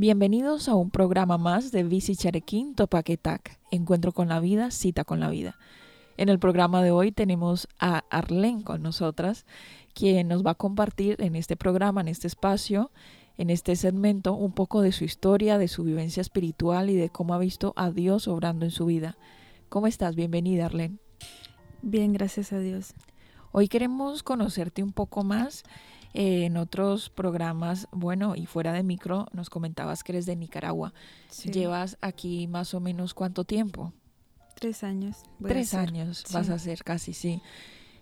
Bienvenidos a un programa más de Visi Charequín Topaquetac, Encuentro con la Vida, Cita con la Vida. En el programa de hoy tenemos a Arlene con nosotras, quien nos va a compartir en este programa, en este espacio, en este segmento, un poco de su historia, de su vivencia espiritual y de cómo ha visto a Dios obrando en su vida. ¿Cómo estás? Bienvenida, Arlene. Bien, gracias a Dios. Hoy queremos conocerte un poco más eh, en otros programas, bueno, y fuera de micro, nos comentabas que eres de Nicaragua. ¿Llevas aquí más o menos cuánto tiempo? Tres años. Tres años vas a hacer casi, sí.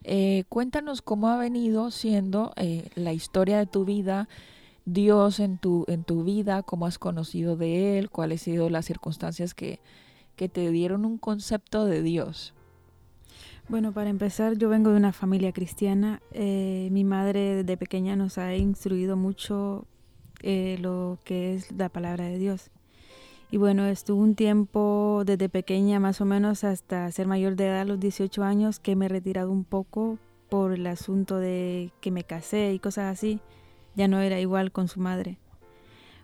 Eh, cuéntanos cómo ha venido siendo eh, la historia de tu vida, Dios en tu, en tu vida, cómo has conocido de Él, cuáles han sido las circunstancias que, que te dieron un concepto de Dios. Bueno, para empezar, yo vengo de una familia cristiana. Eh, mi madre desde pequeña nos ha instruido mucho eh, lo que es la palabra de Dios. Y bueno, estuve un tiempo desde pequeña, más o menos hasta ser mayor de edad, a los 18 años, que me he retirado un poco por el asunto de que me casé y cosas así. Ya no era igual con su madre.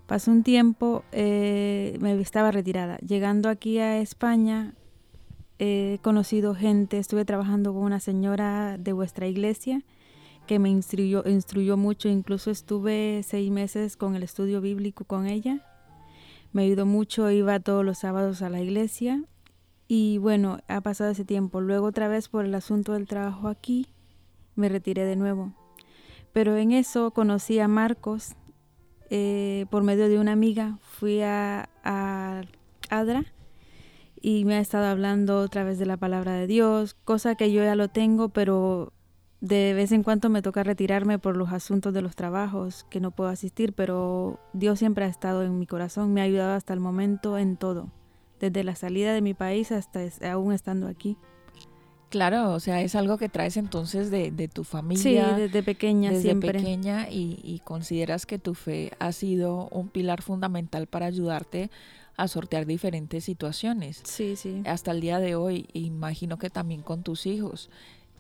Pasó un tiempo, eh, me estaba retirada. Llegando aquí a España, he conocido gente, estuve trabajando con una señora de vuestra iglesia que me instruyó, instruyó mucho, incluso estuve seis meses con el estudio bíblico con ella. Me ayudó mucho, iba todos los sábados a la iglesia y bueno, ha pasado ese tiempo. Luego otra vez por el asunto del trabajo aquí, me retiré de nuevo. Pero en eso conocí a Marcos eh, por medio de una amiga. Fui a, a Adra y me ha estado hablando otra vez de la palabra de Dios, cosa que yo ya lo tengo, pero de vez en cuando me toca retirarme por los asuntos de los trabajos que no puedo asistir, pero Dios siempre ha estado en mi corazón, me ha ayudado hasta el momento en todo, desde la salida de mi país hasta aún estando aquí. Claro, o sea, es algo que traes entonces de, de tu familia. Sí, desde pequeña desde siempre. pequeña y, y consideras que tu fe ha sido un pilar fundamental para ayudarte a sortear diferentes situaciones. Sí, sí. Hasta el día de hoy, imagino que también con tus hijos.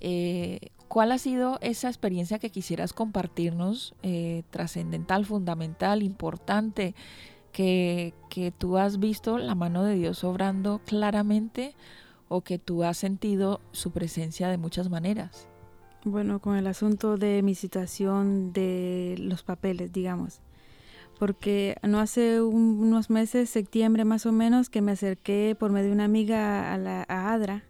Eh, ¿Cuál ha sido esa experiencia que quisieras compartirnos, eh, trascendental, fundamental, importante, que, que tú has visto la mano de Dios obrando claramente o que tú has sentido su presencia de muchas maneras? Bueno, con el asunto de mi situación de los papeles, digamos porque no hace unos meses, septiembre más o menos, que me acerqué por medio de una amiga a, la, Adra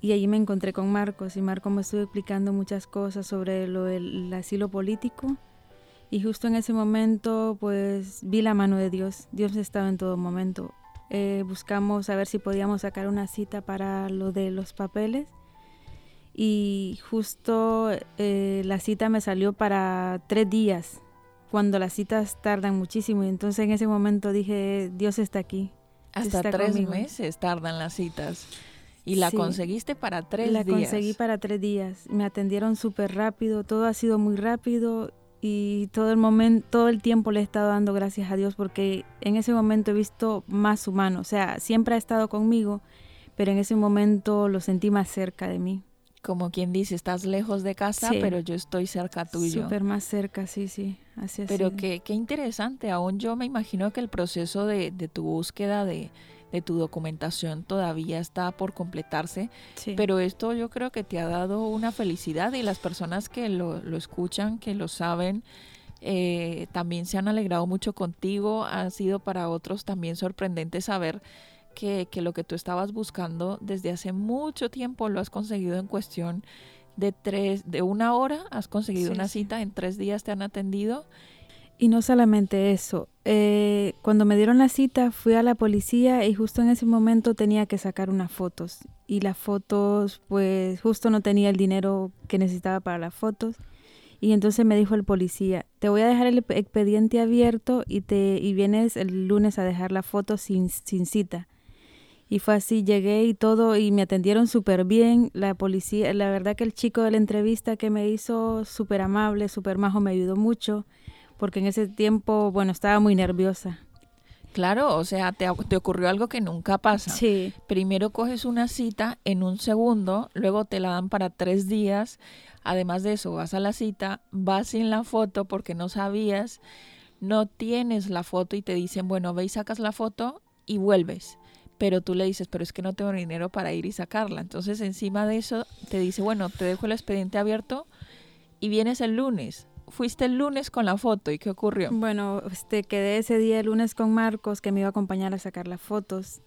y allí me encontré con Marcos y Marcos me estuvo explicando muchas cosas sobre lo del asilo político y justo en ese momento pues vi la mano de Dios, Dios estaba en todo momento. Eh, buscamos a ver si podíamos sacar una cita para lo de los papeles y justo eh, la cita me salió para tres días cuando las citas tardan muchísimo. Y entonces en ese momento dije, Dios está aquí. Hasta tres meses tardan las citas. Y la conseguiste para tres días. La conseguí para tres días. Me atendieron súper rápido, todo ha sido muy rápido y todo el momento, todo el tiempo le he estado dando gracias a Dios porque en ese momento he visto más humano. O sea, siempre ha estado conmigo, pero en ese momento lo sentí más cerca de mí como quien dice, estás lejos de casa, pero yo estoy cerca tuyo. Súper más cerca, sí, sí, así es. Pero qué, qué interesante, aún yo me imagino que el proceso de, de tu búsqueda de, de, tu documentación todavía está por completarse, pero esto yo creo que te ha dado una felicidad y las personas que lo, lo escuchan, que lo saben, eh, también se han alegrado mucho contigo, ha sido para otros también sorprendente saber que, que lo que tú estabas buscando desde hace mucho tiempo lo has conseguido en cuestión de tres, de una hora, has conseguido Sí, una sí. cita, en tres días te han atendido. Y no solamente eso, eh, cuando me dieron la cita fui a la policía y justo en ese momento tenía que sacar unas fotos. Y las fotos, pues justo no tenía el dinero que necesitaba para las fotos. Y entonces me dijo el policía, te voy a dejar el expediente abierto y, te, y vienes el lunes a dejar la foto sin, sin cita. Y fue así, llegué y todo y me atendieron súper bien. La policía, la verdad que el chico de la entrevista que me hizo súper amable, súper majo, me ayudó mucho porque en ese tiempo, bueno, estaba muy nerviosa. Claro, o sea, te, te ocurrió algo que nunca pasa. Sí, Primero coges una cita en un segundo, luego te la dan para tres días. Además de eso, vas a la cita, vas sin la foto porque no sabías, no tienes la foto y te dicen, bueno, ve y sacas la foto y vuelves. Pero tú le dices, pero es que no tengo dinero para ir y sacarla. Entonces, encima de eso, te dice, bueno, te dejo el expediente abierto y vienes el lunes. Fuiste el lunes con la foto y ¿qué ocurrió? bueno, este, quedé ese día el lunes con Marcos que me iba a acompañar a sacar las fotos.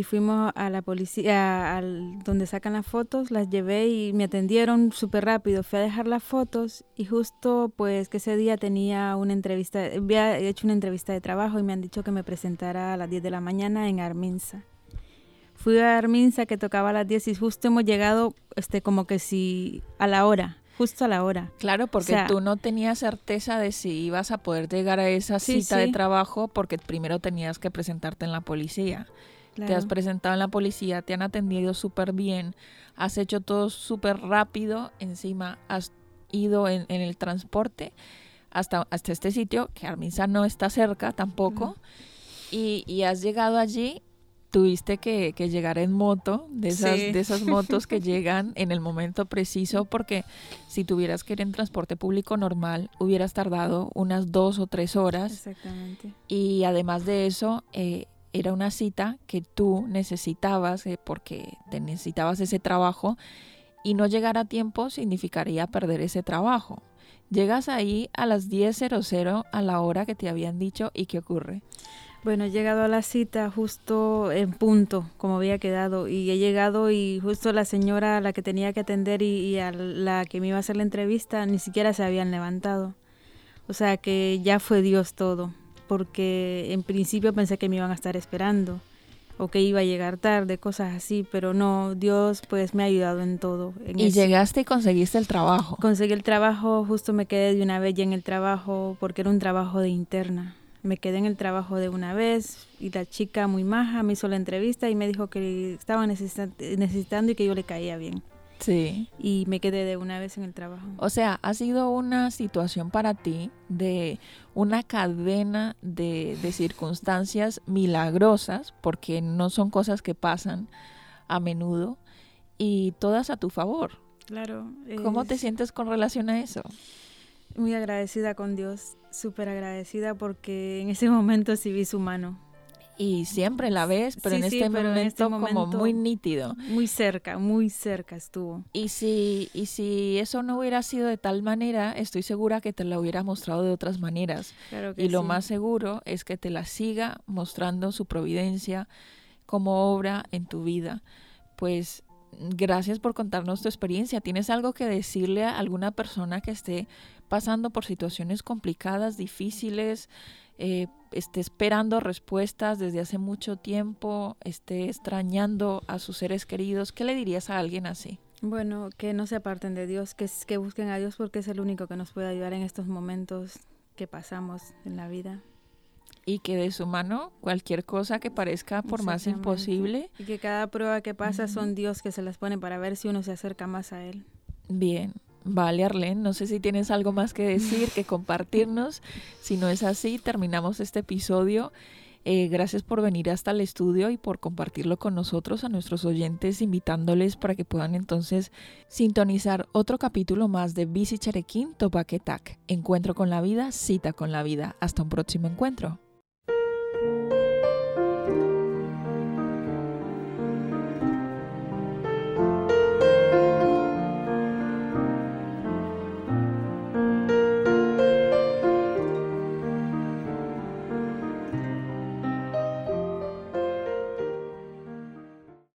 Y fuimos a la policía, al, donde sacan las fotos, las llevé y me atendieron súper rápido. Fui a dejar las fotos y justo pues que ese día tenía una entrevista, había hecho una entrevista de trabajo y me han dicho que me presentara a las 10 de la mañana en Arminza. Fui a Arminza que tocaba a las 10 y justo hemos llegado este como que si a la hora, justo a la hora. Claro, porque O sea- tú no tenías certeza de si ibas a poder llegar a esa Sí, cita de trabajo porque primero tenías que presentarte en la policía. Te has presentado en la policía, te han atendido súper bien, has hecho todo súper rápido, encima has ido en, en el transporte hasta, hasta este sitio, que Arminza no está cerca tampoco, y, y has llegado allí, tuviste que, que llegar en moto, de esas, Sí. de esas motos que llegan en el momento preciso, porque si tuvieras que ir en transporte público normal, hubieras tardado unas dos o tres horas. Exactamente. Y además de eso, eh, era una cita que tú necesitabas eh, porque te necesitabas ese trabajo y no llegar a tiempo significaría perder ese trabajo. Llegas ahí a las 10.00 a la hora que te habían dicho y ¿qué ocurre? Bueno, he llegado a la cita justo en punto, como había quedado, y he llegado y justo la señora a la que tenía que atender y, y a la que me iba a hacer la entrevista ni siquiera se habían levantado. O sea que ya fue Dios todo, porque en principio pensé que me iban a estar esperando o que iba a llegar tarde, cosas así, pero no, Dios pues me ha ayudado en todo. en Y eso. llegaste y conseguiste el trabajo. Conseguí el trabajo, justo me quedé de una vez ya en el trabajo porque era un trabajo de interna. Me quedé en el trabajo de una vez y la chica muy maja me hizo la entrevista y me dijo que estaba necesita- necesitando y que yo le caía bien. Sí. Y me quedé de una vez en el trabajo. O sea, ha sido una situación para ti de una cadena de, de circunstancias milagrosas, porque no son cosas que pasan a menudo, y todas a tu favor. Claro. ¿Cómo te es sientes con relación a eso? Muy agradecida con Dios, súper agradecida porque en ese momento sí vi su mano. Y siempre la ves, pero, Sí, en, sí, este pero en momento este como momento- muy nítido. Muy cerca, muy cerca estuvo. Y si, y si eso no hubiera sido de tal manera, estoy segura que te la hubiera mostrado de otras maneras. Claro que Y lo sí. más seguro es que te la siga mostrando su providencia como obra en tu vida. Pues gracias por contarnos tu experiencia. ¿Tienes algo que decirle a alguna persona que esté pasando por situaciones complicadas, difíciles, eh, esté esperando respuestas desde hace mucho tiempo, esté extrañando a sus seres queridos? ¿Qué le dirías a alguien así? Bueno, que no se aparten de Dios, que, busquen a Dios porque es el único que nos puede ayudar en estos momentos que pasamos en la vida. Y que de su mano cualquier cosa que parezca por más imposible, Y que cada prueba que pasa son Dios que se las pone para ver si uno se acerca más a Él. Bien, vale Arlen, no sé si tienes algo más que decir, que compartirnos. Si no es así, terminamos este episodio. Eh, gracias por venir hasta el estudio y por compartirlo con nosotros, a nuestros oyentes, invitándoles para que puedan entonces sintonizar otro capítulo más de Bici Cherequín Topaquetac. Encuentro con la vida, cita con la vida. Hasta un próximo encuentro.